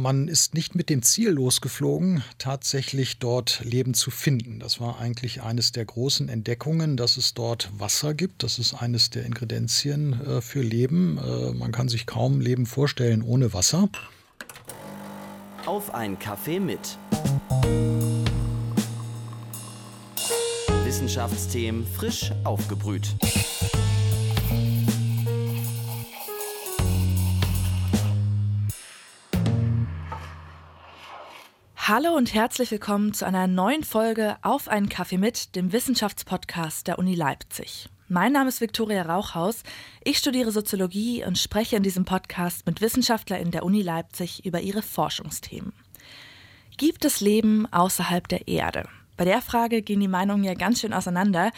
man ist nicht mit dem Ziel losgeflogen, tatsächlich dort Leben zu finden. Das war eigentlich eines der großen Entdeckungen, dass es dort Wasser gibt. Das ist eines der Ingredienzien äh, für Leben. Äh, man kann sich kaum Leben vorstellen ohne Wasser. Auf ein Kaffee mit. Wissenschaftsthemen frisch aufgebrüht. Hallo und herzlich willkommen zu einer neuen Folge Auf einen Kaffee mit, dem Wissenschaftspodcast der Uni Leipzig. Mein Name ist Viktoria Rauchhaus. Ich studiere Soziologie und spreche in diesem Podcast mit WissenschaftlerInnen der Uni Leipzig über ihre Forschungsthemen. Gibt es Leben außerhalb der Erde? Bei der Frage gehen die Meinungen ja ganz schön auseinander.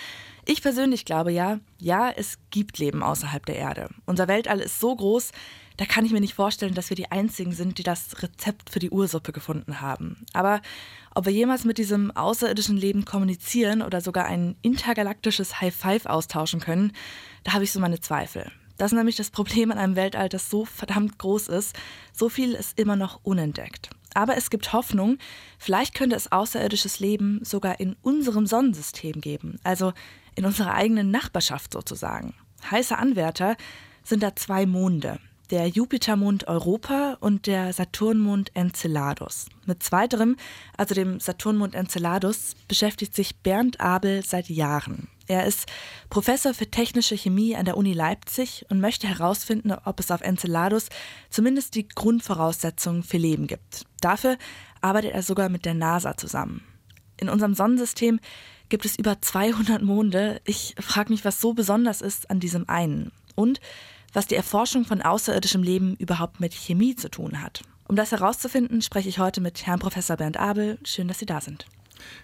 Ich persönlich glaube ja, ja, es gibt Leben außerhalb der Erde. Unser Weltall ist so groß, da kann ich mir nicht vorstellen, dass wir die Einzigen sind, die das Rezept für die Ursuppe gefunden haben. Aber ob wir jemals mit diesem außerirdischen Leben kommunizieren oder sogar ein intergalaktisches High Five austauschen können, da habe ich so meine Zweifel. Das ist nämlich das Problem an einem Weltall, das so verdammt groß ist. So viel ist immer noch unentdeckt. Aber es gibt Hoffnung, vielleicht könnte es außerirdisches Leben sogar in unserem Sonnensystem geben, also in unserer eigenen Nachbarschaft sozusagen. Heiße Anwärter sind da zwei Monde, der Jupitermond Europa und der Saturnmond Enceladus. Mit zweiterem, also dem Saturnmond Enceladus, beschäftigt sich Bernd Abel seit Jahren. Er ist Professor für technische Chemie an der Uni Leipzig und möchte herausfinden, ob es auf Enceladus zumindest die Grundvoraussetzungen für Leben gibt. Dafür arbeitet er sogar mit der NASA zusammen. In unserem Sonnensystem gibt es über 200 Monde. Ich frage mich, was so besonders ist an diesem einen. Und was die Erforschung von außerirdischem Leben überhaupt mit Chemie zu tun hat. Um das herauszufinden, spreche ich heute mit Herrn Professor Bernd Abel. Schön, dass Sie da sind.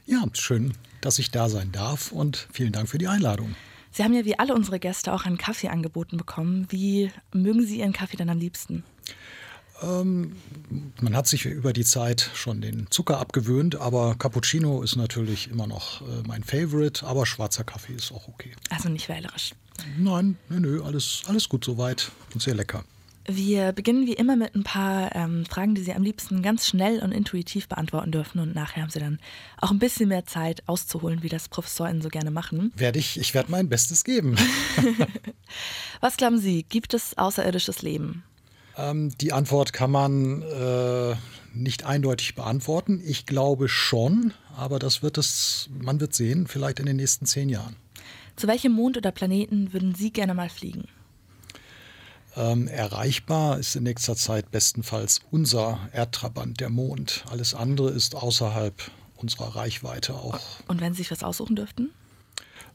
Ja, schön, dass ich da sein darf und vielen Dank für die Einladung. Sie haben ja wie alle unsere Gäste auch einen Kaffee angeboten bekommen. Wie mögen Sie Ihren Kaffee dann am liebsten? Ähm, man hat sich über die Zeit schon den Zucker abgewöhnt, aber Cappuccino ist natürlich immer noch äh, mein Favorite, aber schwarzer Kaffee ist auch okay. Also nicht wählerisch. Nein, nö, nö, alles, alles gut soweit und sehr lecker. Wir beginnen wie immer mit ein paar ähm, Fragen, die Sie am liebsten ganz schnell und intuitiv beantworten dürfen. Und nachher haben Sie dann auch ein bisschen mehr Zeit auszuholen, wie das ProfessorInnen so gerne machen. Werde ich, ich werde mein Bestes geben. Was glauben Sie, gibt es außerirdisches Leben? Ähm, die Antwort kann man äh, nicht eindeutig beantworten. Ich glaube schon, aber das wird es, man wird sehen, vielleicht in den nächsten zehn Jahren. Zu welchem Mond oder Planeten würden Sie gerne mal fliegen? Ähm, erreichbar ist in nächster Zeit bestenfalls unser Erdtrabant, der Mond. Alles andere ist außerhalb unserer Reichweite auch. Und wenn Sie sich was aussuchen dürften?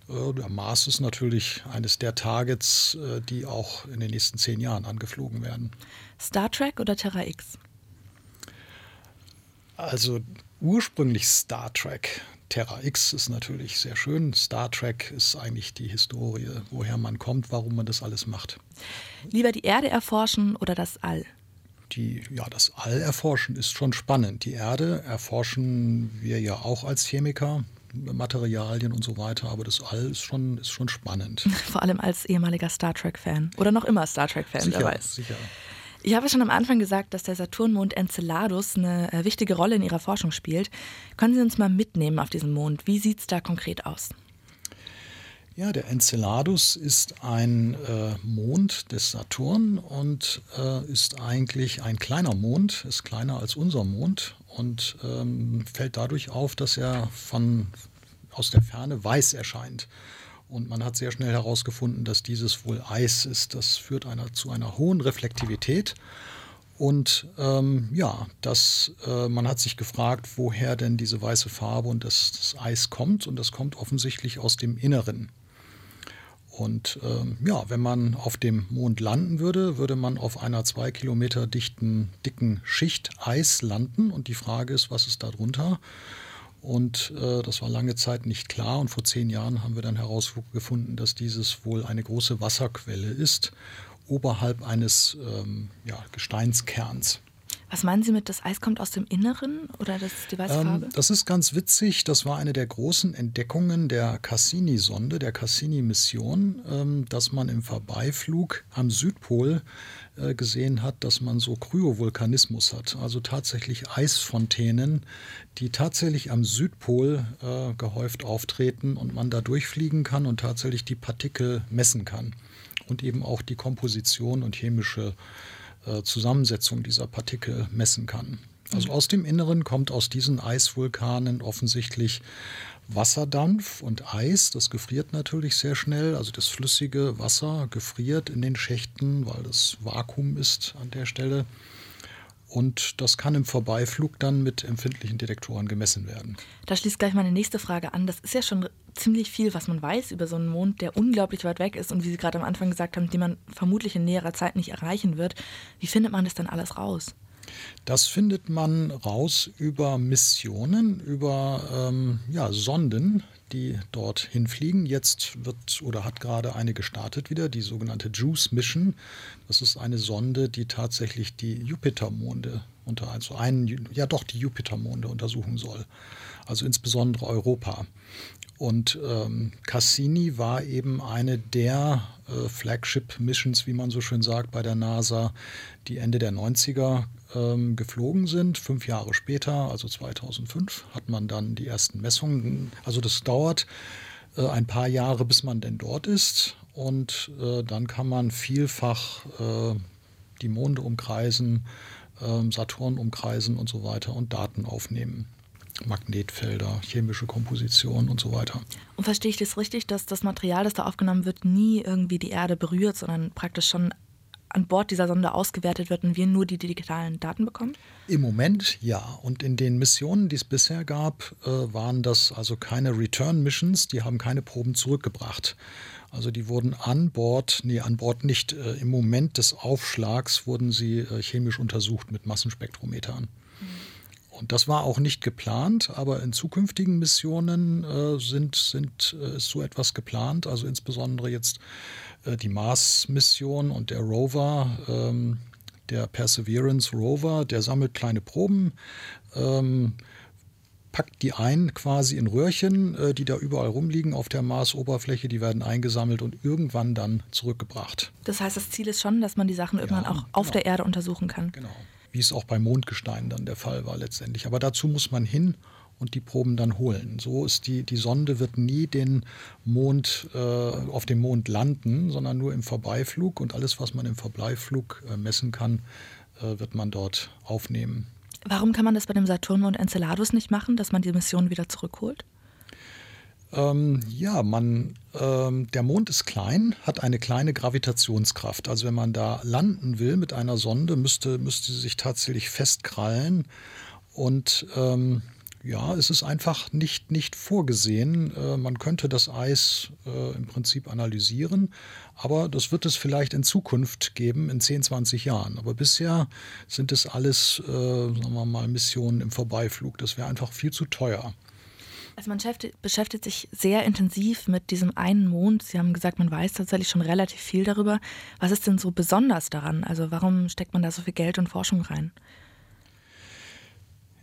Äh, der Mars ist natürlich eines der Targets, äh, die auch in den nächsten zehn Jahren angeflogen werden. Star Trek oder Terra X? Also ursprünglich Star Trek. Terra X ist natürlich sehr schön. Star Trek ist eigentlich die Historie, woher man kommt, warum man das alles macht. Lieber die Erde erforschen oder das All? Die, ja, das All erforschen ist schon spannend. Die Erde erforschen wir ja auch als Chemiker. Materialien und so weiter, aber das All ist schon, ist schon spannend. Vor allem als ehemaliger Star Trek-Fan oder noch immer Star Trek-Fan, wer weiß. Sicher. Ich habe schon am Anfang gesagt, dass der Saturnmond Enceladus eine äh, wichtige Rolle in Ihrer Forschung spielt. Können Sie uns mal mitnehmen auf diesen Mond? Wie sieht es da konkret aus? Ja, der Enceladus ist ein äh, Mond des Saturn und äh, ist eigentlich ein kleiner Mond, ist kleiner als unser Mond und ähm, fällt dadurch auf, dass er von, aus der Ferne weiß erscheint. Und man hat sehr schnell herausgefunden, dass dieses wohl Eis ist. Das führt einer, zu einer hohen Reflektivität. Und ähm, ja, das, äh, man hat sich gefragt, woher denn diese weiße Farbe und das, das Eis kommt. Und das kommt offensichtlich aus dem Inneren. Und ähm, ja, wenn man auf dem Mond landen würde, würde man auf einer zwei Kilometer dichten, dicken Schicht Eis landen. Und die Frage ist, was ist da drunter? Und äh, das war lange Zeit nicht klar. Und vor zehn Jahren haben wir dann herausgefunden, dass dieses wohl eine große Wasserquelle ist, oberhalb eines ähm, ja, Gesteinskerns. Was meinen Sie mit, das Eis kommt aus dem Inneren oder das ist die weiße ähm, Farbe? das ist ganz witzig. Das war eine der großen Entdeckungen der Cassini-Sonde, der Cassini-Mission, ähm, dass man im Vorbeiflug am Südpol äh, gesehen hat, dass man so Kryovulkanismus hat, also tatsächlich Eisfontänen, die tatsächlich am Südpol äh, gehäuft auftreten und man da durchfliegen kann und tatsächlich die Partikel messen kann und eben auch die Komposition und chemische äh, Zusammensetzung dieser Partikel messen kann. Also aus dem Inneren kommt aus diesen Eisvulkanen offensichtlich Wasserdampf und Eis. Das gefriert natürlich sehr schnell. Also das flüssige Wasser gefriert in den Schächten, weil das Vakuum ist an der Stelle. Und das kann im Vorbeiflug dann mit empfindlichen Detektoren gemessen werden. Da schließt gleich meine nächste Frage an. Das ist ja schon ziemlich viel, was man weiß über so einen Mond, der unglaublich weit weg ist und wie Sie gerade am Anfang gesagt haben, den man vermutlich in näherer Zeit nicht erreichen wird. Wie findet man das dann alles raus? Das findet man raus über Missionen, über ähm, ja, Sonden, die dort hinfliegen. Jetzt wird oder hat gerade eine gestartet wieder, die sogenannte JUICE Mission. Das ist eine Sonde, die tatsächlich die Jupitermonde unter, also einen, ja doch die Jupitermonde untersuchen soll. Also insbesondere Europa. Und ähm, Cassini war eben eine der äh, Flagship-Missions, wie man so schön sagt, bei der NASA, die Ende der 90er ähm, geflogen sind. Fünf Jahre später, also 2005, hat man dann die ersten Messungen. Also das dauert äh, ein paar Jahre, bis man denn dort ist. Und äh, dann kann man vielfach äh, die Monde umkreisen, ähm, Saturn umkreisen und so weiter und Daten aufnehmen. Magnetfelder, chemische Komposition und so weiter. Und verstehe ich das richtig, dass das Material, das da aufgenommen wird, nie irgendwie die Erde berührt, sondern praktisch schon an Bord dieser Sonde ausgewertet wird und wir nur die digitalen Daten bekommen? Im Moment ja. Und in den Missionen, die es bisher gab, äh, waren das also keine Return-Missions, die haben keine Proben zurückgebracht. Also die wurden an Bord, nee, an Bord nicht, äh, im Moment des Aufschlags wurden sie äh, chemisch untersucht mit Massenspektrometern. Und das war auch nicht geplant, aber in zukünftigen Missionen äh, sind, sind, äh, ist so etwas geplant. Also insbesondere jetzt äh, die Mars-Mission und der Rover, ähm, der Perseverance Rover, der sammelt kleine Proben. Ähm, packt die ein quasi in Röhrchen, äh, die da überall rumliegen auf der Marsoberfläche. Die werden eingesammelt und irgendwann dann zurückgebracht. Das heißt, das Ziel ist schon, dass man die Sachen irgendwann ja, auch auf genau. der Erde untersuchen kann. Genau wie es auch bei Mondgestein dann der Fall war letztendlich. Aber dazu muss man hin und die Proben dann holen. So ist die, die Sonde wird nie den Mond, äh, auf dem Mond landen, sondern nur im Vorbeiflug und alles, was man im Vorbeiflug äh, messen kann, äh, wird man dort aufnehmen. Warum kann man das bei dem Saturnmond Enceladus nicht machen, dass man die Mission wieder zurückholt? Ähm, ja, man, ähm, der Mond ist klein, hat eine kleine Gravitationskraft. Also wenn man da landen will mit einer Sonde, müsste, müsste sie sich tatsächlich festkrallen. Und ähm, ja, es ist einfach nicht, nicht vorgesehen. Äh, man könnte das Eis äh, im Prinzip analysieren, aber das wird es vielleicht in Zukunft geben, in 10, 20 Jahren. Aber bisher sind es alles, äh, sagen wir mal, Missionen im Vorbeiflug. Das wäre einfach viel zu teuer. Also man beschäftigt sich sehr intensiv mit diesem einen Mond. Sie haben gesagt, man weiß tatsächlich schon relativ viel darüber. Was ist denn so besonders daran? Also warum steckt man da so viel Geld und Forschung rein?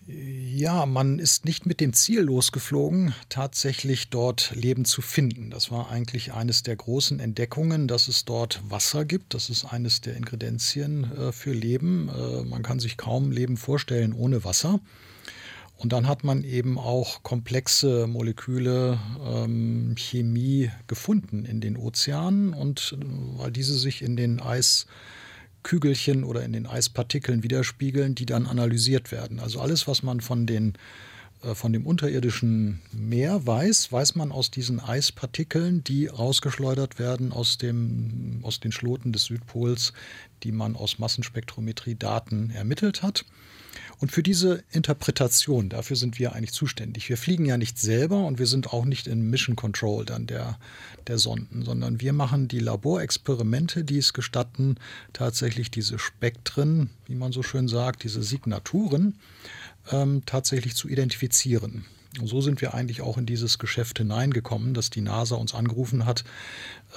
Ja, man ist nicht mit dem Ziel losgeflogen, tatsächlich dort Leben zu finden. Das war eigentlich eines der großen Entdeckungen, dass es dort Wasser gibt. Das ist eines der Ingredienzien äh, für Leben. Äh, man kann sich kaum Leben vorstellen ohne Wasser. Und dann hat man eben auch komplexe Moleküle, ähm, Chemie gefunden in den Ozeanen und äh, weil diese sich in den Eiskügelchen oder in den Eispartikeln widerspiegeln, die dann analysiert werden. Also alles, was man von den äh, von dem unterirdischen Meer weiß, weiß man aus diesen Eispartikeln, die rausgeschleudert werden aus, dem, aus den Schloten des Südpols, die man aus Massenspektrometrie-Daten ermittelt hat. Und für diese Interpretation, dafür sind wir eigentlich zuständig. Wir fliegen ja nicht selber und wir sind auch nicht in Mission Control dann der, der Sonden, sondern wir machen die Laborexperimente, die es gestatten, tatsächlich diese Spektren, wie man so schön sagt, diese Signaturen ähm, tatsächlich zu identifizieren. Und so sind wir eigentlich auch in dieses Geschäft hineingekommen, dass die NASA uns angerufen hat,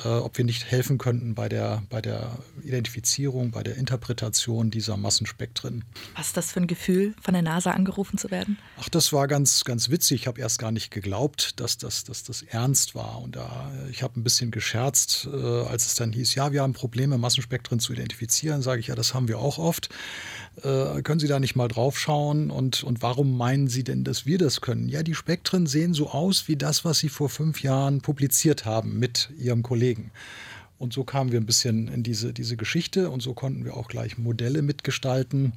äh, ob wir nicht helfen könnten bei der, bei der Identifizierung, bei der Interpretation dieser Massenspektren. Was ist das für ein Gefühl, von der NASA angerufen zu werden? Ach, das war ganz, ganz witzig. Ich habe erst gar nicht geglaubt, dass das, dass das ernst war. Und da, ich habe ein bisschen gescherzt, äh, als es dann hieß, ja, wir haben Probleme, Massenspektren zu identifizieren. Sage ich, ja, das haben wir auch oft. Äh, können Sie da nicht mal drauf schauen? Und, und warum meinen Sie denn, dass wir das können? Ja, die Spektren sehen so aus wie das, was Sie vor fünf Jahren publiziert haben mit Ihrem Kollegen Kollegen. Und so kamen wir ein bisschen in diese, diese Geschichte und so konnten wir auch gleich Modelle mitgestalten.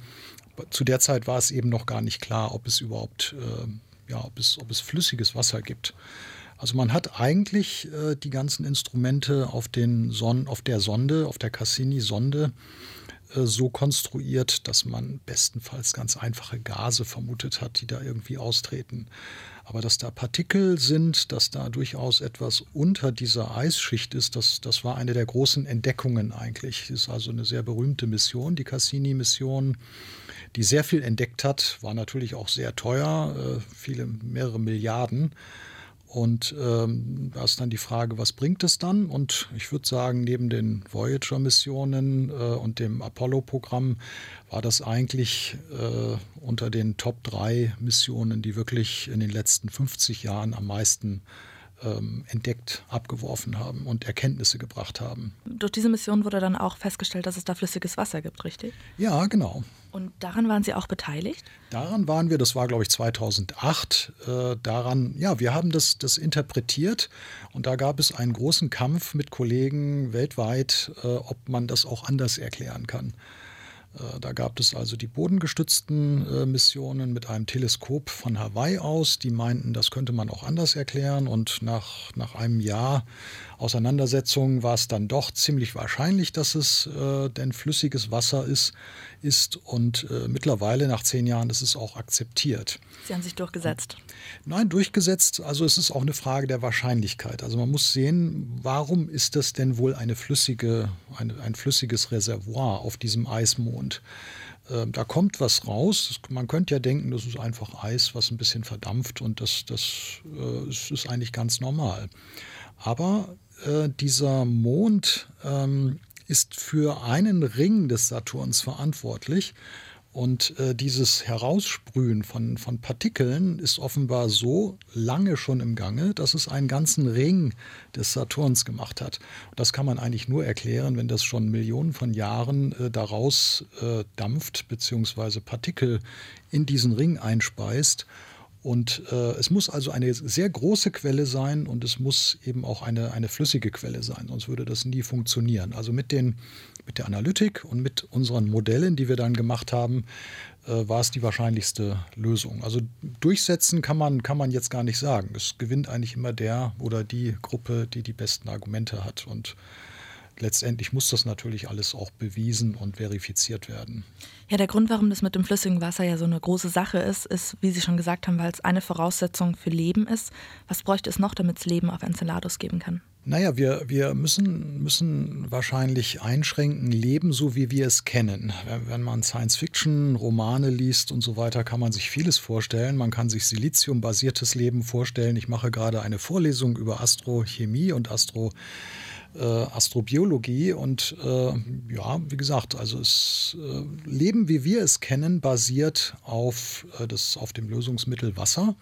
Zu der Zeit war es eben noch gar nicht klar, ob es überhaupt, äh, ja, ob es, ob es flüssiges Wasser gibt. Also man hat eigentlich äh, die ganzen Instrumente auf, den Son auf der Sonde, auf der Cassini-Sonde äh, so konstruiert, dass man bestenfalls ganz einfache Gase vermutet hat, die da irgendwie austreten. Aber dass da Partikel sind, dass da durchaus etwas unter dieser Eisschicht ist, das, das war eine der großen Entdeckungen eigentlich. Ist also eine sehr berühmte Mission, die Cassini-Mission, die sehr viel entdeckt hat, war natürlich auch sehr teuer, äh, viele, mehrere Milliarden. Und ähm, da ist dann die Frage, was bringt es dann? Und ich würde sagen, neben den Voyager-Missionen äh, und dem Apollo-Programm war das eigentlich äh, unter den Top 3 Missionen, die wirklich in den letzten 50 Jahren am meisten ähm, entdeckt, abgeworfen haben und Erkenntnisse gebracht haben. Durch diese Mission wurde dann auch festgestellt, dass es da flüssiges Wasser gibt, richtig? Ja, genau. Und daran waren Sie auch beteiligt? Daran waren wir, das war glaube ich 2008, äh, daran, ja, wir haben das, das interpretiert und da gab es einen großen Kampf mit Kollegen weltweit, äh, ob man das auch anders erklären kann. Äh, da gab es also die bodengestützten äh, Missionen mit einem Teleskop von Hawaii aus. Die meinten, das könnte man auch anders erklären. Und nach, nach einem Jahr Auseinandersetzung war es dann doch ziemlich wahrscheinlich, dass es äh, denn flüssiges Wasser ist. ist. Und äh, mittlerweile, nach zehn Jahren, ist es auch akzeptiert. Sie haben sich durchgesetzt. Nein, durchgesetzt. Also es ist auch eine Frage der Wahrscheinlichkeit. Also man muss sehen, warum ist das denn wohl eine flüssige, eine, ein flüssiges Reservoir auf diesem Eismond? Ähm, da kommt was raus. Man könnte ja denken, das ist einfach Eis, was ein bisschen verdampft und das, das, äh, ist eigentlich ganz normal. Aber äh, dieser Mond ähm, ist für einen Ring des Saturns verantwortlich. Und äh, dieses Heraussprühen von, von Partikeln ist offenbar so lange schon im Gange, dass es einen ganzen Ring des Saturns gemacht hat. Das kann man eigentlich nur erklären, wenn das schon Millionen von Jahren äh, daraus äh, dampft, beziehungsweise Partikel in diesen Ring einspeist. Und äh, es muss also eine sehr große Quelle sein und es muss eben auch eine, eine flüssige Quelle sein, sonst würde das nie funktionieren. Also mit, den, mit der Analytik und mit unseren Modellen, die wir dann gemacht haben, äh, war es die wahrscheinlichste Lösung. Also durchsetzen kann man, kann man jetzt gar nicht sagen. Es gewinnt eigentlich immer der oder die Gruppe, die die besten Argumente hat. Und letztendlich muss das natürlich alles auch bewiesen und verifiziert werden. Ja, der Grund, warum das mit dem flüssigen Wasser ja so eine große Sache ist, ist, wie Sie schon gesagt haben, weil es eine Voraussetzung für Leben ist. Was bräuchte es noch, damit es Leben auf Enceladus geben kann? Naja, wir, wir müssen, müssen wahrscheinlich einschränken, Leben so wie wir es kennen. Wenn man Science-Fiction, Romane liest und so weiter, kann man sich vieles vorstellen. Man kann sich Silizium-basiertes Leben vorstellen. Ich mache gerade eine Vorlesung über Astrochemie und Astro äh, Astrobiologie. Und äh, ja, wie gesagt, also es, äh, Leben, wie wir es kennen, basiert auf, äh, das, auf dem Lösungsmittel Wasser.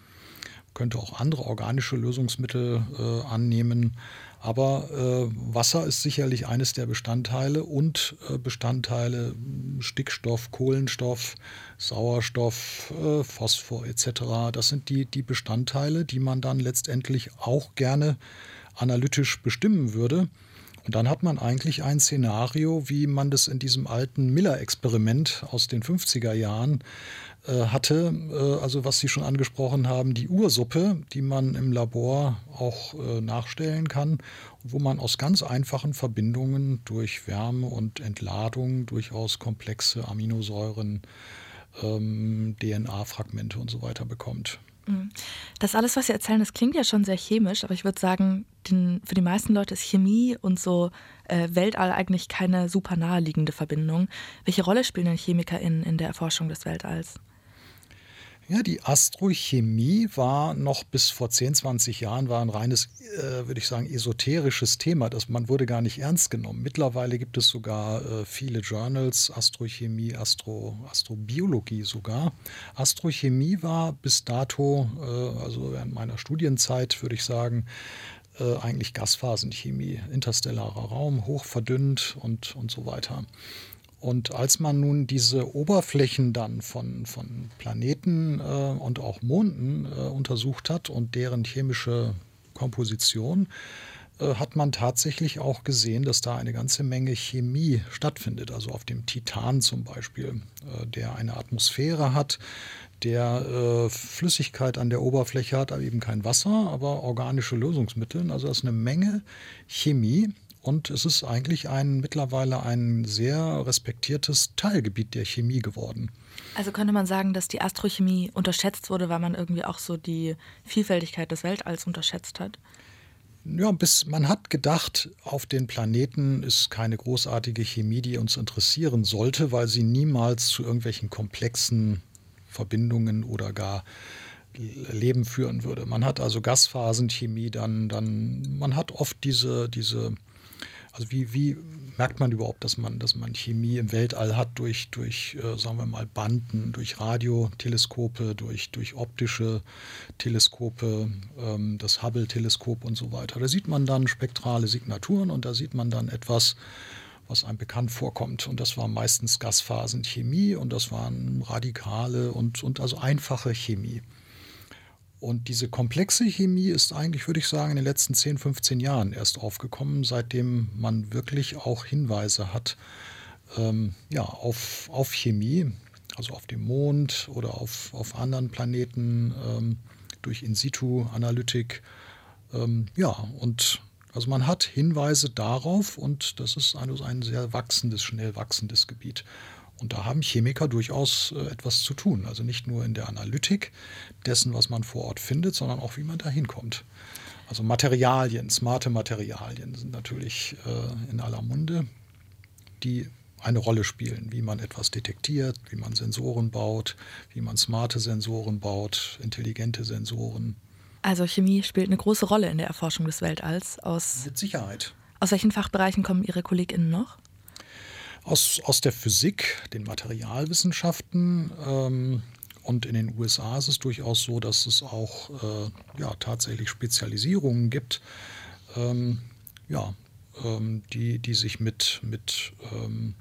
Könnte auch andere organische Lösungsmittel äh, annehmen. Aber äh, Wasser ist sicherlich eines der Bestandteile und Bestandteile Stickstoff, Kohlenstoff, Sauerstoff, Phosphor etc. Das sind die, die Bestandteile, die man dann letztendlich auch gerne analytisch bestimmen würde. Und dann hat man eigentlich ein Szenario, wie man das in diesem alten Miller-Experiment aus den 50er Jahren äh, hatte. Äh, also was Sie schon angesprochen haben, die Ursuppe, die man im Labor auch äh, nachstellen kann, wo man aus ganz einfachen Verbindungen durch Wärme und Entladung durchaus komplexe Aminosäuren, ähm, DNA-Fragmente und so weiter bekommt. Mhm. Das alles, was Sie erzählen, das klingt ja schon sehr chemisch, aber ich würde sagen, den, für die meisten Leute ist Chemie und so äh, Weltall eigentlich keine super naheliegende Verbindung. Welche Rolle spielen denn ChemikerInnen in der Erforschung des Weltalls? Ja, die Astrochemie war noch bis vor 10, 20 Jahren war ein reines, äh, würde ich sagen, esoterisches Thema. Das, man wurde gar nicht ernst genommen. Mittlerweile gibt es sogar äh, viele Journals, Astrochemie, Astro, Astrobiologie sogar. Astrochemie war bis dato, äh, also während meiner Studienzeit, würde ich sagen, äh, eigentlich Gasphasenchemie, interstellarer Raum, hoch verdünnt und, und so weiter. Und als man nun diese Oberflächen dann von, von Planeten äh, und auch Monden äh, untersucht hat und deren chemische Komposition, äh, hat man tatsächlich auch gesehen, dass da eine ganze Menge Chemie stattfindet. Also auf dem Titan zum Beispiel, äh, der eine Atmosphäre hat, der äh, Flüssigkeit an der Oberfläche hat, aber eben kein Wasser, aber organische Lösungsmittel. Also das ist eine Menge Chemie und es ist eigentlich ein mittlerweile ein sehr respektiertes Teilgebiet der Chemie geworden. Also könnte man sagen, dass die Astrochemie unterschätzt wurde, weil man irgendwie auch so die Vielfältigkeit des Weltalls unterschätzt hat? Ja, bis man hat gedacht, auf den Planeten ist keine großartige Chemie, die uns interessieren sollte, weil sie niemals zu irgendwelchen komplexen Verbindungen oder gar Leben führen würde. Man hat also Gasphasenchemie, dann, dann man hat oft diese, diese also wie, wie merkt man überhaupt, dass man, dass man Chemie im Weltall hat durch, durch äh, sagen wir mal, Banden, durch Radioteleskope, durch, durch optische Teleskope, ähm, das Hubble-Teleskop und so weiter. Da sieht man dann spektrale Signaturen und da sieht man dann etwas, was einem bekannt vorkommt. Und das war meistens Gasphasenchemie und das waren radikale und, und also einfache Chemie. Und diese komplexe Chemie ist eigentlich, würde ich sagen, in den letzten 10, 15 Jahren erst aufgekommen, seitdem man wirklich auch Hinweise hat ähm, ja, auf, auf Chemie, also auf dem Mond oder auf, auf anderen Planeten ähm, durch In-situ-Analytik. Ähm, ja, und also man hat Hinweise darauf und das ist ein, ein sehr wachsendes, schnell wachsendes Gebiet. Und da haben Chemiker durchaus äh, etwas zu tun. Also nicht nur in der Analytik dessen, was man vor Ort findet, sondern auch, wie man da hinkommt. Also Materialien, smarte Materialien sind natürlich äh, in aller Munde, die eine Rolle spielen, wie man etwas detektiert, wie man Sensoren baut, wie man smarte Sensoren baut, intelligente Sensoren. Also Chemie spielt eine große Rolle in der Erforschung des Weltalls. Aus, Mit Sicherheit. Aus welchen Fachbereichen kommen Ihre KollegInnen noch? Aus, aus der Physik, den Materialwissenschaften. Ähm, und in den USA ist es durchaus so, dass es auch äh, ja, tatsächlich Spezialisierungen gibt, ähm, ja, ähm, die, die sich mit, mit ähm,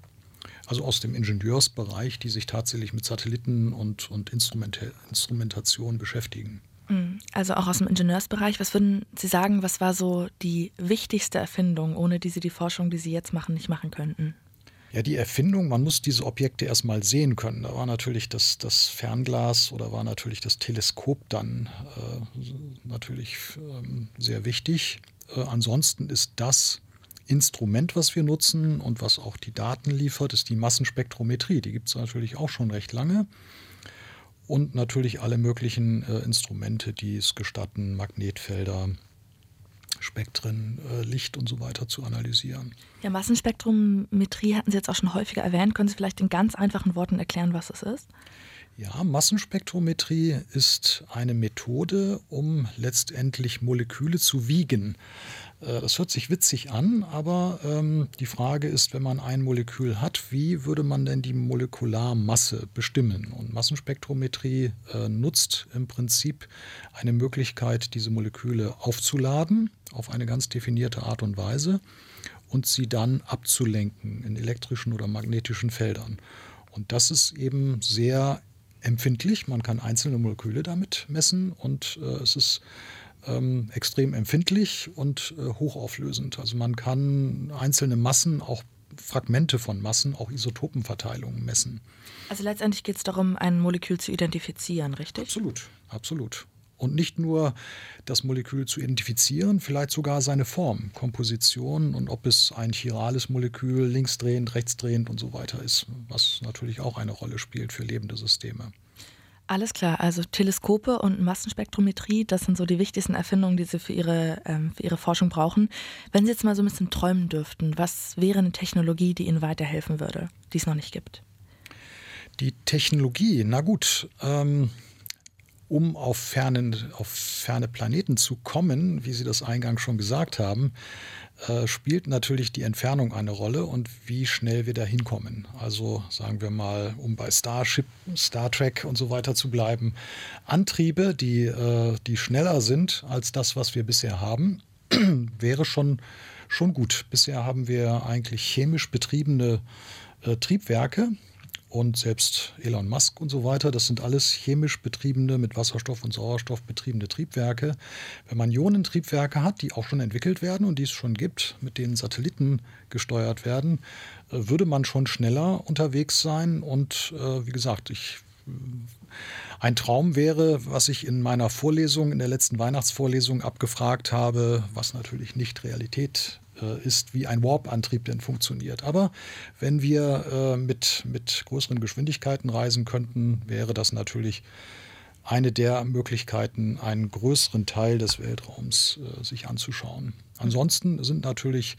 also aus dem Ingenieursbereich, die sich tatsächlich mit Satelliten und, und Instrumenta Instrumentation beschäftigen. Mhm. Also auch aus dem Ingenieursbereich. Was würden Sie sagen, was war so die wichtigste Erfindung, ohne die Sie die Forschung, die Sie jetzt machen, nicht machen könnten? Ja, die Erfindung, man muss diese Objekte erstmal sehen können. Da war natürlich das, das Fernglas oder war natürlich das Teleskop dann äh, natürlich ähm, sehr wichtig. Äh, ansonsten ist das Instrument, was wir nutzen und was auch die Daten liefert, ist die Massenspektrometrie. Die gibt es natürlich auch schon recht lange. Und natürlich alle möglichen äh, Instrumente, die es gestatten, Magnetfelder, Spektren, äh, Licht und so weiter zu analysieren. Ja, Massenspektrometrie hatten Sie jetzt auch schon häufiger erwähnt. Können Sie vielleicht in ganz einfachen Worten erklären, was es ist? Ja, Massenspektrometrie ist eine Methode, um letztendlich Moleküle zu wiegen. Äh, das hört sich witzig an, aber ähm, die Frage ist, wenn man ein Molekül hat, wie würde man denn die Molekularmasse bestimmen? Und Massenspektrometrie äh, nutzt im Prinzip eine Möglichkeit, diese Moleküle aufzuladen auf eine ganz definierte Art und Weise und sie dann abzulenken in elektrischen oder magnetischen Feldern. Und das ist eben sehr empfindlich. Man kann einzelne Moleküle damit messen und äh, es ist ähm, extrem empfindlich und äh, hochauflösend. Also man kann einzelne Massen, auch Fragmente von Massen, auch Isotopenverteilungen messen. Also letztendlich geht es darum, ein Molekül zu identifizieren, richtig? Absolut, absolut. Und nicht nur das Molekül zu identifizieren, vielleicht sogar seine Form, Komposition und ob es ein chirales Molekül linksdrehend, rechtsdrehend und so weiter ist, was natürlich auch eine Rolle spielt für lebende Systeme. Alles klar, also Teleskope und Massenspektrometrie, das sind so die wichtigsten Erfindungen, die Sie für Ihre, ähm, für Ihre Forschung brauchen. Wenn Sie jetzt mal so ein bisschen träumen dürften, was wäre eine Technologie, die Ihnen weiterhelfen würde, die es noch nicht gibt? Die Technologie, na gut, ähm, um auf, fernen, auf ferne Planeten zu kommen, wie Sie das eingangs schon gesagt haben, äh, spielt natürlich die Entfernung eine Rolle und wie schnell wir da hinkommen. Also sagen wir mal, um bei Starship, Star Trek und so weiter zu bleiben, Antriebe, die, äh, die schneller sind als das, was wir bisher haben, wäre schon, schon gut. Bisher haben wir eigentlich chemisch betriebene äh, Triebwerke, und selbst Elon Musk und so weiter, das sind alles chemisch betriebene, mit Wasserstoff und Sauerstoff betriebene Triebwerke. Wenn man Ionentriebwerke hat, die auch schon entwickelt werden und die es schon gibt, mit denen Satelliten gesteuert werden, äh, würde man schon schneller unterwegs sein. Und äh, wie gesagt, ich ein Traum wäre, was ich in meiner Vorlesung, in der letzten Weihnachtsvorlesung abgefragt habe, was natürlich nicht Realität ist, wie ein Warp-Antrieb denn funktioniert. Aber wenn wir äh, mit, mit größeren Geschwindigkeiten reisen könnten, wäre das natürlich eine der Möglichkeiten, einen größeren Teil des Weltraums äh, sich anzuschauen. Ansonsten sind natürlich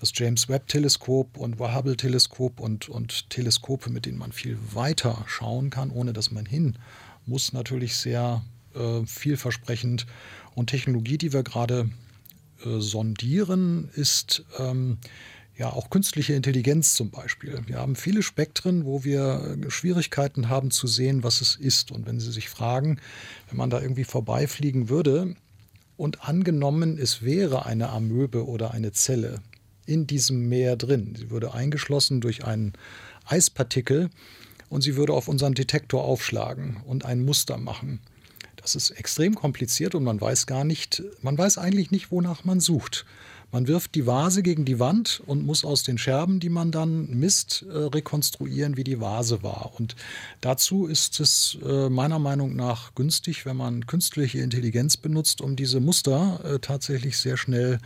das James Webb-Teleskop und Hubble-Teleskop und, und Teleskope, mit denen man viel weiter schauen kann, ohne dass man hin muss, natürlich sehr äh, vielversprechend. Und Technologie, die wir gerade äh, sondieren, ist ähm, ja auch künstliche Intelligenz zum Beispiel. Wir haben viele Spektren, wo wir Schwierigkeiten haben zu sehen, was es ist. Und wenn Sie sich fragen, wenn man da irgendwie vorbeifliegen würde und angenommen, es wäre eine Amöbe oder eine Zelle in diesem Meer drin, sie würde eingeschlossen durch einen Eispartikel und sie würde auf unseren Detektor aufschlagen und ein Muster machen das ist extrem kompliziert und man weiß gar nicht, man weiß eigentlich nicht, wonach man sucht. Man wirft die Vase gegen die Wand und muss aus den Scherben, die man dann misst, äh, rekonstruieren, wie die Vase war. Und dazu ist es äh, meiner Meinung nach günstig, wenn man künstliche Intelligenz benutzt, um diese Muster äh, tatsächlich sehr schnell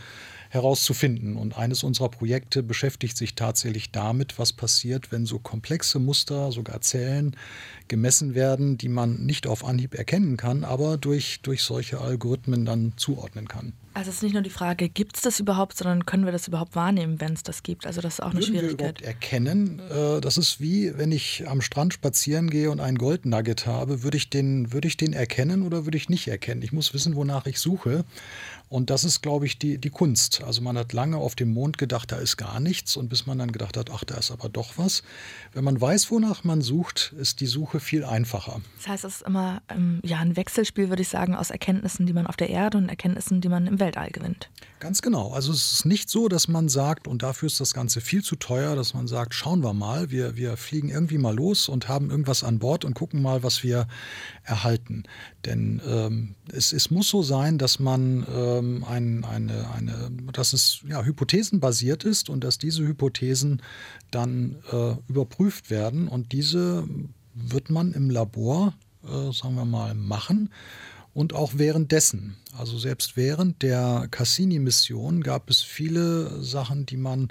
herauszufinden. Und eines unserer Projekte beschäftigt sich tatsächlich damit, was passiert, wenn so komplexe Muster, sogar Zellen, gemessen werden, die man nicht auf Anhieb erkennen kann, aber durch, durch solche Algorithmen dann zuordnen kann. Also es ist nicht nur die Frage, gibt es das überhaupt, sondern können wir das überhaupt wahrnehmen, wenn es das gibt? Also das ist auch eine Würden Schwierigkeit. Wir überhaupt erkennen, äh, das ist wie, wenn ich am Strand spazieren gehe und einen Goldnugget habe, würde ich den, würde ich den erkennen oder würde ich nicht erkennen? Ich muss wissen, wonach ich suche. Und das ist, glaube ich, die, die Kunst. Also man hat lange auf dem Mond gedacht, da ist gar nichts. Und bis man dann gedacht hat, ach, da ist aber doch was. Wenn man weiß, wonach man sucht, ist die Suche viel einfacher. Das heißt, es ist immer ähm, ja, ein Wechselspiel, würde ich sagen, aus Erkenntnissen, die man auf der Erde und Erkenntnissen, die man im Weltall gewinnt. Ganz genau. Also es ist nicht so, dass man sagt, und dafür ist das Ganze viel zu teuer, dass man sagt, schauen wir mal, wir, wir fliegen irgendwie mal los und haben irgendwas an Bord und gucken mal, was wir erhalten. Denn ähm, es, es muss so sein, dass man ähm, ein, eine, eine, dass es ja, hypothesenbasiert ist und dass diese Hypothesen dann äh, überprüft werden und diese wird man im Labor, äh, sagen wir mal, machen und auch währenddessen. Also selbst während der Cassini-Mission gab es viele Sachen, die man,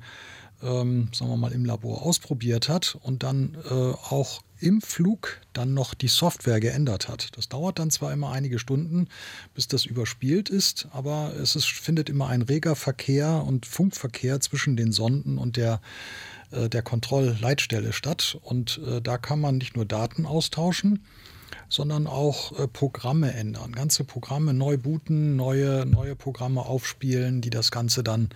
ähm, sagen wir mal, im Labor ausprobiert hat und dann äh, auch im Flug dann noch die Software geändert hat. Das dauert dann zwar immer einige Stunden, bis das überspielt ist, aber es ist, findet immer ein reger Verkehr und Funkverkehr zwischen den Sonden und der, äh, der Kontrollleitstelle statt. Und äh, da kann man nicht nur Daten austauschen, sondern auch äh, Programme ändern. Ganze Programme neu booten, neue, neue Programme aufspielen, die das Ganze dann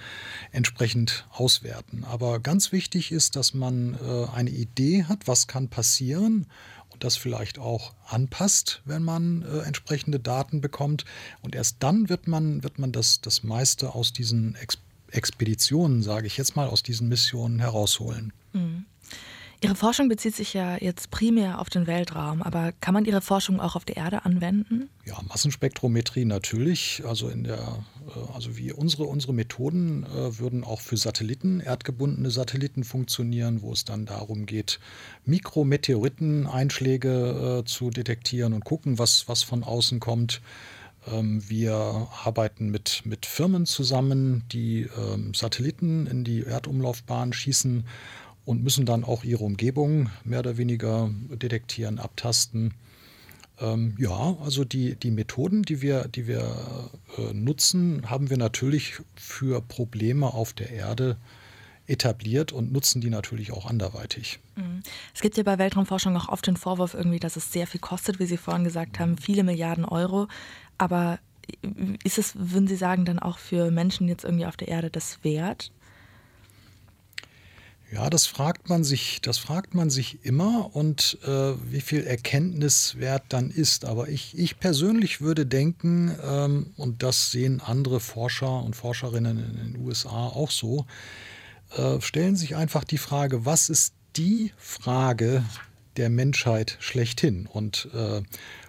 entsprechend auswerten. Aber ganz wichtig ist, dass man äh, eine Idee hat, was kann passieren und das vielleicht auch anpasst, wenn man äh, entsprechende Daten bekommt. Und erst dann wird man, wird man das, das meiste aus diesen Ex Expeditionen, sage ich jetzt mal, aus diesen Missionen herausholen. Mhm. Ihre Forschung bezieht sich ja jetzt primär auf den Weltraum, aber kann man Ihre Forschung auch auf der Erde anwenden? Ja, Massenspektrometrie natürlich. Also in der, äh, also wie unsere, unsere Methoden äh, würden auch für Satelliten, erdgebundene Satelliten funktionieren, wo es dann darum geht, Mikrometeoriteneinschläge äh, zu detektieren und gucken, was, was von außen kommt. Ähm, wir arbeiten mit, mit Firmen zusammen, die ähm, Satelliten in die Erdumlaufbahn schießen und müssen dann auch ihre Umgebung mehr oder weniger detektieren, abtasten. Ähm, ja, also die, die Methoden, die wir, die wir äh, nutzen, haben wir natürlich für Probleme auf der Erde etabliert und nutzen die natürlich auch anderweitig. Mhm. Es gibt ja bei Weltraumforschung auch oft den Vorwurf irgendwie, dass es sehr viel kostet, wie Sie vorhin gesagt haben, viele Milliarden Euro. Aber ist es, würden Sie sagen, dann auch für Menschen jetzt irgendwie auf der Erde das wert? Ja, das fragt man sich, das fragt man sich immer und äh, wie viel Erkenntniswert dann ist. Aber ich, ich persönlich würde denken, ähm, und das sehen andere Forscher und Forscherinnen in den USA auch so, äh, stellen sich einfach die Frage, was ist die Frage der Menschheit schlechthin? Und äh,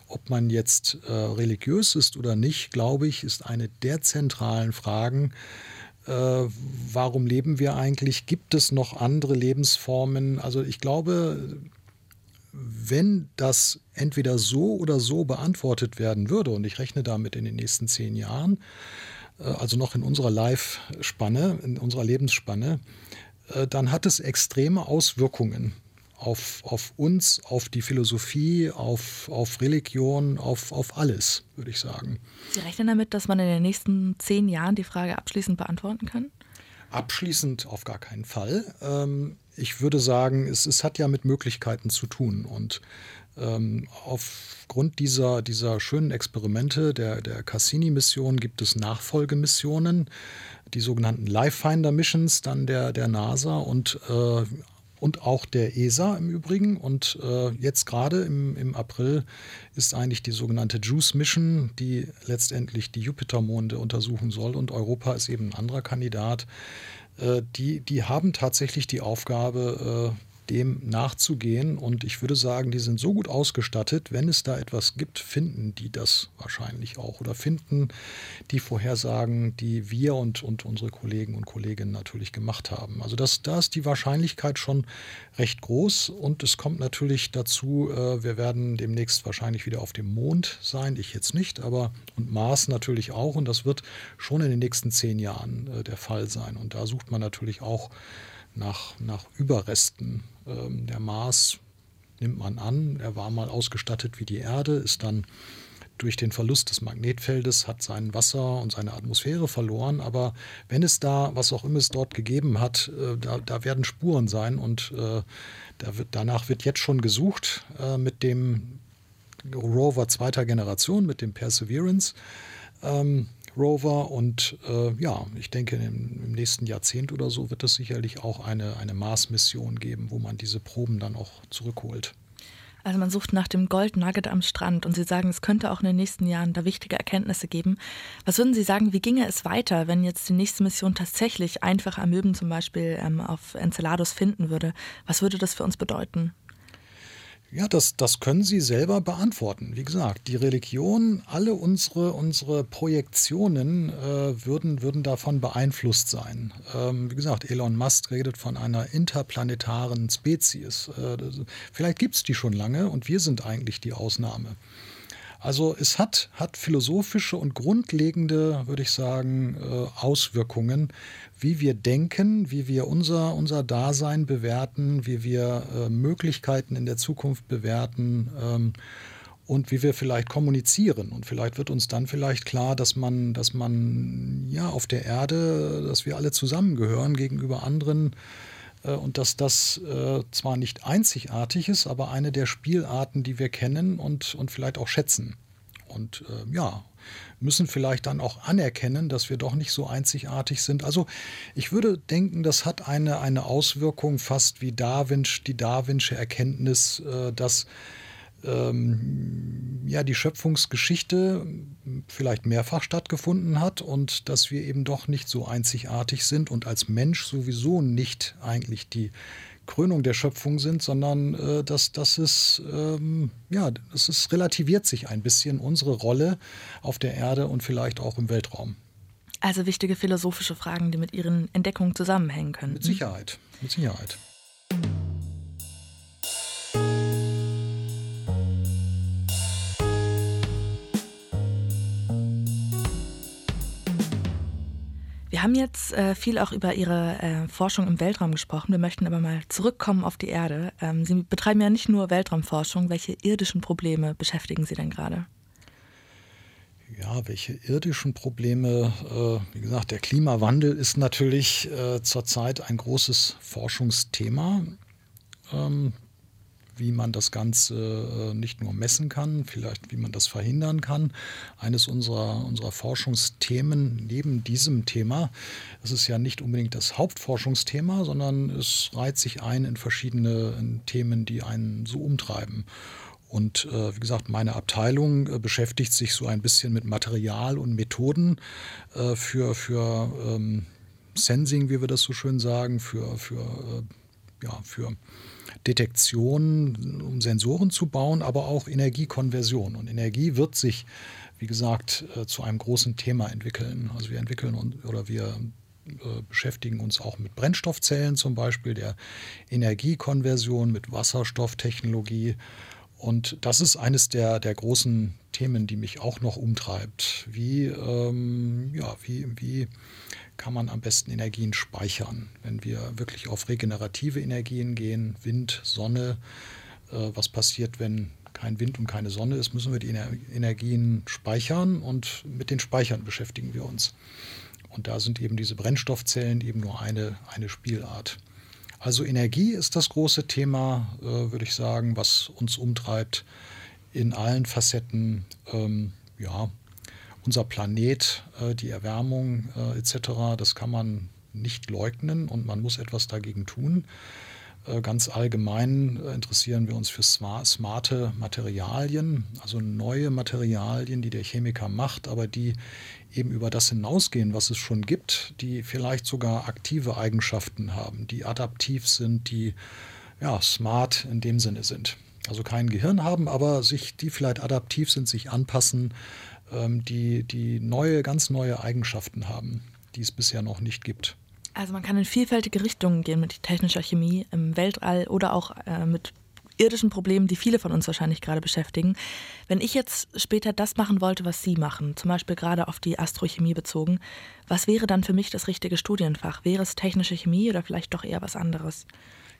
ob man jetzt äh, religiös ist oder nicht, glaube ich, ist eine der zentralen Fragen, äh, warum leben wir eigentlich? Gibt es noch andere Lebensformen? Also ich glaube, wenn das entweder so oder so beantwortet werden würde, und ich rechne damit in den nächsten zehn Jahren, äh, also noch in unserer Life-Spanne, in unserer Lebensspanne, äh, dann hat es extreme Auswirkungen auf, auf uns, auf die Philosophie, auf, auf Religion, auf, auf alles, würde ich sagen. Sie rechnen damit, dass man in den nächsten zehn Jahren die Frage abschließend beantworten kann? Abschließend auf gar keinen Fall. Ähm, ich würde sagen, es, es hat ja mit Möglichkeiten zu tun. Und ähm, aufgrund dieser, dieser schönen Experimente der, der Cassini-Mission gibt es Nachfolgemissionen, die sogenannten Lifefinder Missions dann der, der NASA und äh, und auch der ESA im Übrigen. Und äh, jetzt gerade im, im April ist eigentlich die sogenannte JUICE Mission, die letztendlich die Jupitermonde untersuchen soll. Und Europa ist eben ein anderer Kandidat. Äh, die, die haben tatsächlich die Aufgabe, äh, dem nachzugehen. Und ich würde sagen, die sind so gut ausgestattet, wenn es da etwas gibt, finden die das wahrscheinlich auch oder finden die Vorhersagen, die wir und, und unsere Kollegen und Kolleginnen natürlich gemacht haben. Also das, da ist die Wahrscheinlichkeit schon recht groß und es kommt natürlich dazu, äh, wir werden demnächst wahrscheinlich wieder auf dem Mond sein, ich jetzt nicht, aber und Mars natürlich auch und das wird schon in den nächsten zehn Jahren äh, der Fall sein. Und da sucht man natürlich auch nach, nach Überresten. Ähm, der Mars nimmt man an, er war mal ausgestattet wie die Erde, ist dann durch den Verlust des Magnetfeldes, hat sein Wasser und seine Atmosphäre verloren. Aber wenn es da, was auch immer es dort gegeben hat, äh, da, da, werden Spuren sein und äh, da wird, danach wird jetzt schon gesucht äh, mit dem Rover zweiter Generation, mit dem Perseverance. Ähm, Rover. Und äh, ja, ich denke, im, im, nächsten Jahrzehnt oder so wird es sicherlich auch eine, eine Mars-Mission geben, wo man diese Proben dann auch zurückholt. Also man sucht nach dem Gold Nugget am Strand und Sie sagen, es könnte auch in den nächsten Jahren da wichtige Erkenntnisse geben. Was würden Sie sagen, wie ginge es weiter, wenn jetzt die nächste Mission tatsächlich einfach Amöben zum Beispiel ähm, auf Enceladus finden würde? Was würde das für uns bedeuten? Ja, das, das können Sie selber beantworten. Wie gesagt, die Religion, alle unsere, unsere Projektionen äh, würden, würden davon beeinflusst sein. Ähm, wie gesagt, Elon Musk redet von einer interplanetaren Spezies. Äh, vielleicht gibt es die schon lange und wir sind eigentlich die Ausnahme. Also es hat, hat philosophische und grundlegende, würde ich sagen, äh, Auswirkungen, wie wir denken, wie wir unser, unser Dasein bewerten, wie wir äh, Möglichkeiten in der Zukunft bewerten ähm, und wie wir vielleicht kommunizieren. Und vielleicht wird uns dann vielleicht klar, dass man, dass man ja auf der Erde, dass wir alle zusammengehören gegenüber anderen und dass das äh, zwar nicht einzigartig ist, aber eine der Spielarten, die wir kennen und, und vielleicht auch schätzen. Und äh, ja, müssen vielleicht dann auch anerkennen, dass wir doch nicht so einzigartig sind. Also ich würde denken, das hat eine, eine Auswirkung fast wie Darwin, die Darwinsche Erkenntnis, äh, dass ähm, ja, die Schöpfungsgeschichte vielleicht mehrfach stattgefunden hat und dass wir eben doch nicht so einzigartig sind und als Mensch sowieso nicht eigentlich die Krönung der Schöpfung sind, sondern äh, dass, dass es, ähm, ja, es ist, relativiert sich ein bisschen unsere Rolle auf der Erde und vielleicht auch im Weltraum. Also wichtige philosophische Fragen, die mit Ihren Entdeckungen zusammenhängen können. Mit Sicherheit, mit Sicherheit. Haben jetzt äh, viel auch über Ihre äh, Forschung im Weltraum gesprochen. Wir möchten aber mal zurückkommen auf die Erde. Ähm, Sie betreiben ja nicht nur Weltraumforschung. Welche irdischen Probleme beschäftigen Sie denn gerade? Ja, welche irdischen Probleme? Äh, wie gesagt, der Klimawandel ist natürlich äh, zurzeit ein großes Forschungsthema. Ähm, wie man das Ganze äh, nicht nur messen kann, vielleicht wie man das verhindern kann. Eines unserer, unserer Forschungsthemen neben diesem Thema, das ist ja nicht unbedingt das Hauptforschungsthema, sondern es reiht sich ein in verschiedene Themen, die einen so umtreiben. Und äh, wie gesagt, meine Abteilung äh, beschäftigt sich so ein bisschen mit Material und Methoden äh, für, für ähm, Sensing, wie wir das so schön sagen, für, für, äh, ja, für Detektion, um Sensoren zu bauen, aber auch Energiekonversion. Und Energie wird sich, wie gesagt, äh, zu einem großen Thema entwickeln. Also wir entwickeln oder wir äh, beschäftigen uns auch mit Brennstoffzellen zum Beispiel, der Energiekonversion, mit Wasserstofftechnologie und das ist eines der, der großen Themen, die mich auch noch umtreibt. Wie, ähm, ja, wie, wie kann man am besten Energien speichern, wenn wir wirklich auf regenerative Energien gehen, Wind, Sonne. Äh, was passiert, wenn kein Wind und keine Sonne ist, müssen wir die Ener Energien speichern und mit den Speichern beschäftigen wir uns. Und da sind eben diese Brennstoffzellen eben nur eine, eine Spielart. Also Energie ist das große Thema, äh, würde ich sagen, was uns umtreibt in allen Facetten. Ähm, ja, unser Planet, äh, die Erwärmung äh, etc., das kann man nicht leugnen und man muss etwas dagegen tun. Äh, ganz allgemein interessieren wir uns für smarte Materialien, also neue Materialien, die der Chemiker macht, aber die eben über das hinausgehen, was es schon gibt, die vielleicht sogar aktive Eigenschaften haben, die adaptiv sind, die ja, smart in dem Sinne sind. Also kein Gehirn haben, aber sich, die vielleicht adaptiv sind, sich anpassen, die, die neue, ganz neue Eigenschaften haben, die es bisher noch nicht gibt. Also man kann in vielfältige Richtungen gehen mit technischer Chemie im Weltall oder auch äh, mit irdischen Problemen, die viele von uns wahrscheinlich gerade beschäftigen. Wenn ich jetzt später das machen wollte, was Sie machen, zum Beispiel gerade auf die Astrochemie bezogen, was wäre dann für mich das richtige Studienfach? Wäre es technische Chemie oder vielleicht doch eher was anderes?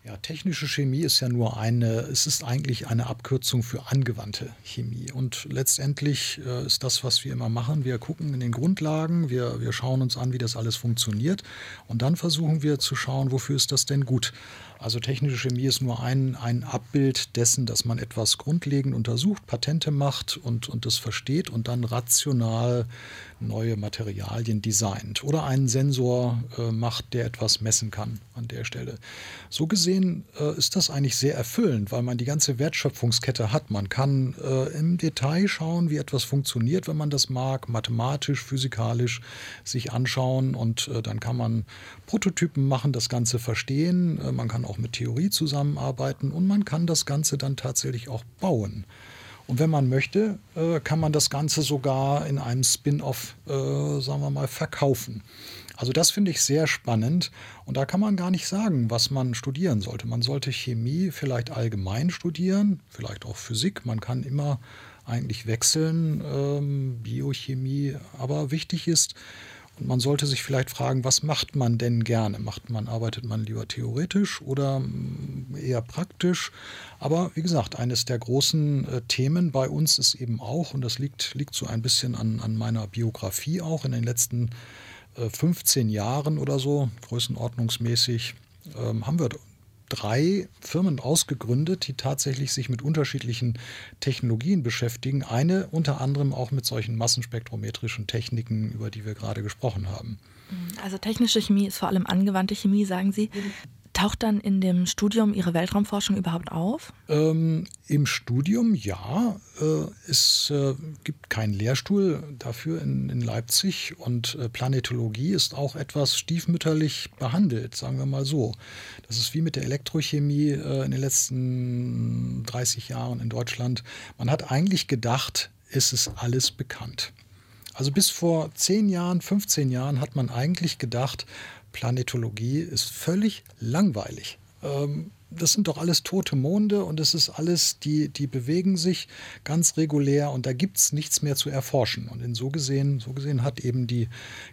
Ja, technische Chemie ist ja nur eine, es ist eigentlich eine Abkürzung für angewandte Chemie. Und letztendlich äh, ist das, was wir immer machen. Wir gucken in den Grundlagen, wir, wir schauen uns an, wie das alles funktioniert. Und dann versuchen wir zu schauen, wofür ist das denn gut. Also technische Chemie ist nur ein, ein Abbild dessen, dass man etwas grundlegend untersucht, Patente macht und, und das versteht und dann rational neue Materialien designt oder einen Sensor äh, macht, der etwas messen kann an der Stelle. So gesehen äh, ist das eigentlich sehr erfüllend, weil man die ganze Wertschöpfungskette hat. Man kann äh, im Detail schauen, wie etwas funktioniert, wenn man das mag, mathematisch, physikalisch sich anschauen und äh, dann kann man Prototypen machen, das Ganze verstehen. Äh, man kann auch mit Theorie zusammenarbeiten und man kann das Ganze dann tatsächlich auch bauen. Und wenn man möchte, äh, kann man das Ganze sogar in einem Spin-off, äh, sagen wir mal, verkaufen. Also das finde ich sehr spannend und da kann man gar nicht sagen, was man studieren sollte. Man sollte Chemie vielleicht allgemein studieren, vielleicht auch Physik. Man kann immer eigentlich wechseln, ähm, Biochemie. Aber wichtig ist, man sollte sich vielleicht fragen, was macht man denn gerne? Macht man, arbeitet man lieber theoretisch oder mm, eher praktisch? Aber wie gesagt, eines der großen äh, Themen bei uns ist eben auch, und das liegt, liegt so ein bisschen an, an meiner Biografie auch in den letzten äh, 15 Jahren oder so, größenordnungsmäßig, ähm, haben wir drei Firmen ausgegründet, die tatsächlich sich mit unterschiedlichen Technologien beschäftigen. Eine unter anderem auch mit solchen massenspektrometrischen Techniken, über die wir gerade gesprochen haben. Also technische Chemie ist vor allem angewandte Chemie, sagen Sie. Taucht dann in dem Studium Ihre Weltraumforschung überhaupt auf? Ähm, Im Studium ja. Äh, es äh, gibt keinen Lehrstuhl dafür in, in Leipzig und äh, Planetologie ist auch etwas stiefmütterlich behandelt, sagen wir mal so. Das ist wie mit der Elektrochemie in den letzten 30 Jahren in Deutschland. Man hat eigentlich gedacht, es ist alles bekannt. Also bis vor 10 Jahren, 15 Jahren hat man eigentlich gedacht, Planetologie ist völlig langweilig. Ähm, das sind doch alles tote Monde und es ist alles, die, die bewegen sich ganz regulär und da gibt es nichts mehr zu erforschen. Und in so gesehen, so gesehen hat eben die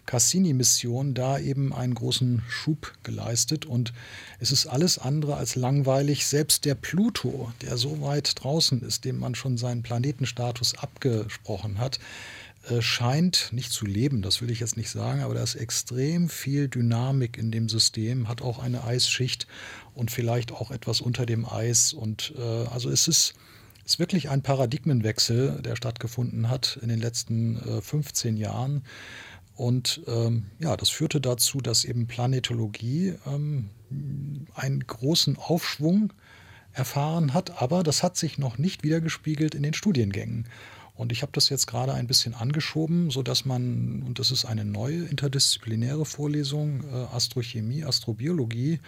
Cassini-Mission da eben einen großen Schub geleistet und es ist alles andere als langweilig. Selbst der Pluto, der so weit draußen ist, dem man schon seinen Planetenstatus abgesprochen hat, scheint nicht zu leben, das will ich jetzt nicht sagen, aber da ist extrem viel Dynamik in dem System, hat auch eine Eisschicht und vielleicht auch etwas unter dem Eis. Und äh, also es ist, ist wirklich ein Paradigmenwechsel, der stattgefunden hat in den letzten äh, 15 Jahren. Und ähm, ja, das führte dazu, dass eben Planetologie ähm, einen großen Aufschwung erfahren hat, aber das hat sich noch nicht wiedergespiegelt in den Studiengängen. Und ich habe das jetzt gerade ein bisschen angeschoben, sodass man, und das ist eine neue interdisziplinäre Vorlesung, äh, Astrochemie, Astrobiologie,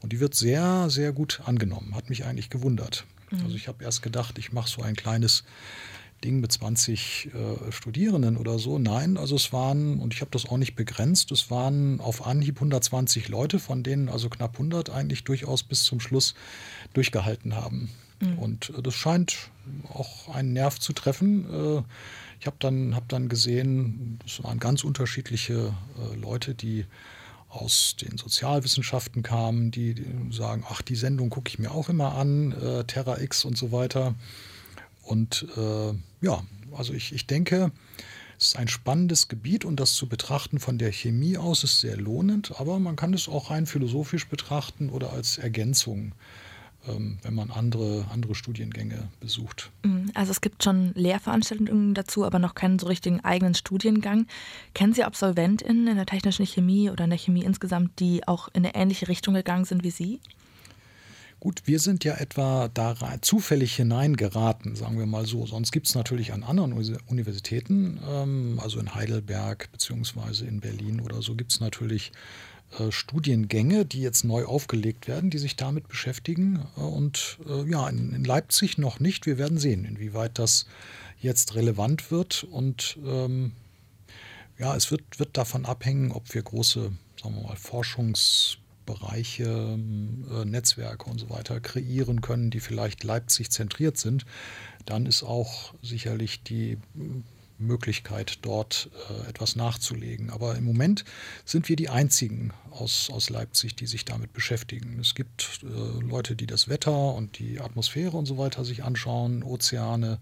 und die wird sehr, sehr gut angenommen. Hat mich eigentlich gewundert. Mhm. Also ich habe erst gedacht, ich mache so ein kleines Ding mit 20 äh, Studierenden oder so. Nein, also es waren, und ich habe das auch nicht begrenzt, es waren auf Anhieb 120 Leute, von denen also knapp 100 eigentlich durchaus bis zum Schluss durchgehalten haben. Mhm. Und äh, das scheint auch einen Nerv zu treffen. Äh, ich habe dann, hab dann gesehen, es waren ganz unterschiedliche äh, Leute, die aus den Sozialwissenschaften kamen, die, die sagen, ach, die Sendung gucke ich mir auch immer an, äh, Terra X und so weiter. Und äh, ja, also ich, ich denke, es ist ein spannendes Gebiet und das zu betrachten von der Chemie aus ist sehr lohnend, aber man kann es auch rein philosophisch betrachten oder als Ergänzung ähm, wenn man andere, andere Studiengänge besucht. Mhm, also es gibt schon Lehrveranstaltungen dazu, aber noch keinen so richtigen eigenen Studiengang. Kennen Sie AbsolventInnen in der technischen Chemie oder in der Chemie insgesamt, die auch in eine ähnliche Richtung gegangen sind wie Sie? Gut, wir sind ja etwa da zufällig hineingeraten, sagen wir mal so. Sonst gibt es natürlich an anderen Universitäten, ähm, also in Heidelberg beziehungsweise in Berlin oder so, gibt es natürlich äh, Studiengänge, die jetzt neu aufgelegt werden, die sich damit beschäftigen. Äh, und äh, ja, in, in, Leipzig noch nicht. Wir werden sehen, inwieweit das jetzt relevant wird. Und ähm, ja, es wird, wird davon abhängen, ob wir große, sagen wir mal, Forschungsbereiche, äh, Netzwerke und so weiter kreieren können, die vielleicht Leipzig zentriert sind. Dann ist auch sicherlich die Möglichkeit, dort äh, etwas nachzulegen. Aber im Moment sind wir die Einzigen aus, aus Leipzig, die sich damit beschäftigen. Es gibt äh, Leute, die das Wetter und die Atmosphäre und so weiter sich anschauen, Ozeane.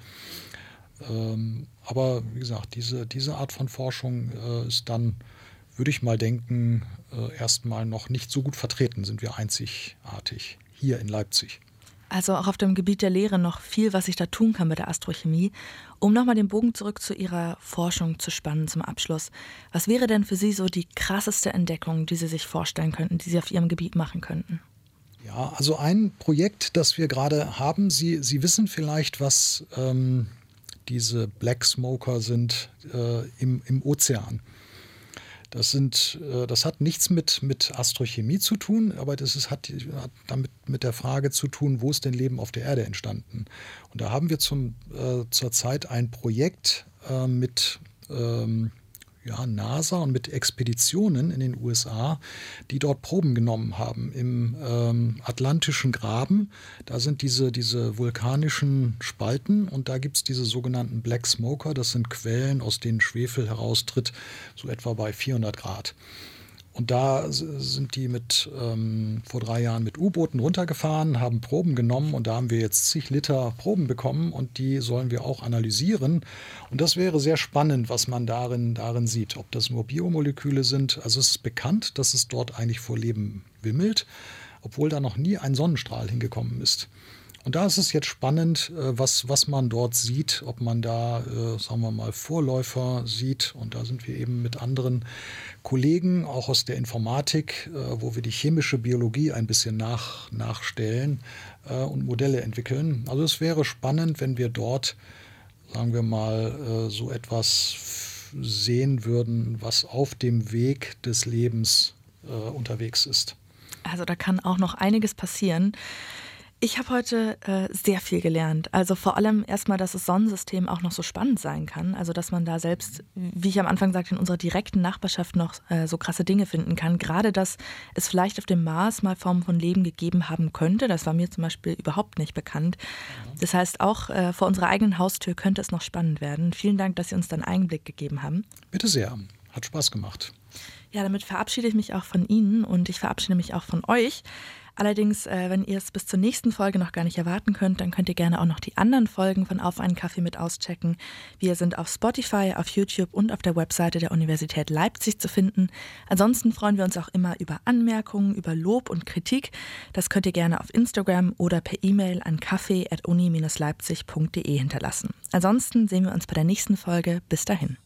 Ähm, aber wie gesagt, diese, diese Art von Forschung äh, ist dann, würde ich mal denken, äh, erstmal noch nicht so gut vertreten, sind wir einzigartig hier in Leipzig. Also auch auf dem Gebiet der Lehre noch viel, was sich da tun kann mit der Astrochemie. Um nochmal den Bogen zurück zu Ihrer Forschung zu spannen zum Abschluss. Was wäre denn für Sie so die krasseste Entdeckung, die Sie sich vorstellen könnten, die Sie auf Ihrem Gebiet machen könnten? Ja, also ein Projekt, das wir gerade haben, Sie, Sie wissen vielleicht, was ähm, diese Black Smoker sind äh, im, im Ozean. Das, sind, äh, das hat nichts mit, mit Astrochemie zu tun, aber das ist, hat, hat damit mit der Frage zu tun, wo ist denn Leben auf der Erde entstanden? Und da haben wir zum, äh, zurzeit ein Projekt äh, mit ähm, ja, NASA und mit Expeditionen in den USA, die dort Proben genommen haben im ähm, Atlantischen Graben. Da sind diese, diese vulkanischen Spalten und da gibt es diese sogenannten Black Smoker. Das sind Quellen, aus denen Schwefel heraustritt, so etwa bei 400 Grad. Und da sind die mit ähm, vor drei Jahren mit U-Booten runtergefahren, haben Proben genommen und da haben wir jetzt zig Liter Proben bekommen und die sollen wir auch analysieren. Und das wäre sehr spannend, was man darin, darin sieht. Ob das nur Biomoleküle sind. Also es ist bekannt, dass es dort eigentlich vor Leben wimmelt, obwohl da noch nie ein Sonnenstrahl hingekommen ist. Und da ist es jetzt spannend, äh, was, was man dort sieht, ob man da, äh, sagen wir mal, Vorläufer sieht. Und da sind wir eben mit anderen Kollegen, auch aus der Informatik, äh, wo wir die chemische Biologie ein bisschen nach, nachstellen und Modelle entwickeln. Also es wäre spannend, wenn wir dort, sagen wir mal, so etwas sehen würden, was auf dem Weg des Lebens unterwegs ist. Also da kann auch noch einiges passieren. Ich habe heute äh, sehr viel gelernt. Also vor allem erstmal, dass das Sonnensystem auch noch so spannend sein kann. Also dass man da selbst, wie ich am Anfang sagte, in unserer direkten Nachbarschaft noch äh, so krasse Dinge finden kann. Gerade, dass es vielleicht auf dem Mars mal Formen von Leben gegeben haben könnte. Das war mir zum Beispiel überhaupt nicht bekannt. Das heißt, auch äh, vor unserer eigenen Haustür könnte es noch spannend werden. Vielen Dank, dass Sie uns dann Einblick gegeben haben. Bitte sehr. Hat Spaß gemacht. Ja, damit verabschiede ich mich auch von Ihnen und ich verabschiede mich auch von euch. Allerdings, äh, wenn ihr es bis zur nächsten Folge noch gar nicht erwarten könnt, dann könnt ihr gerne auch noch die anderen Folgen von Auf einen Kaffee mit auschecken. Wir sind auf Spotify, auf YouTube und auf der Webseite der Universität Leipzig zu finden. Ansonsten freuen wir uns auch immer über Anmerkungen, über Lob und Kritik. Das könnt ihr gerne auf Instagram oder per E-Mail an kaffee.uni-leipzig.de hinterlassen. Ansonsten sehen wir uns bei der nächsten Folge. Bis dahin.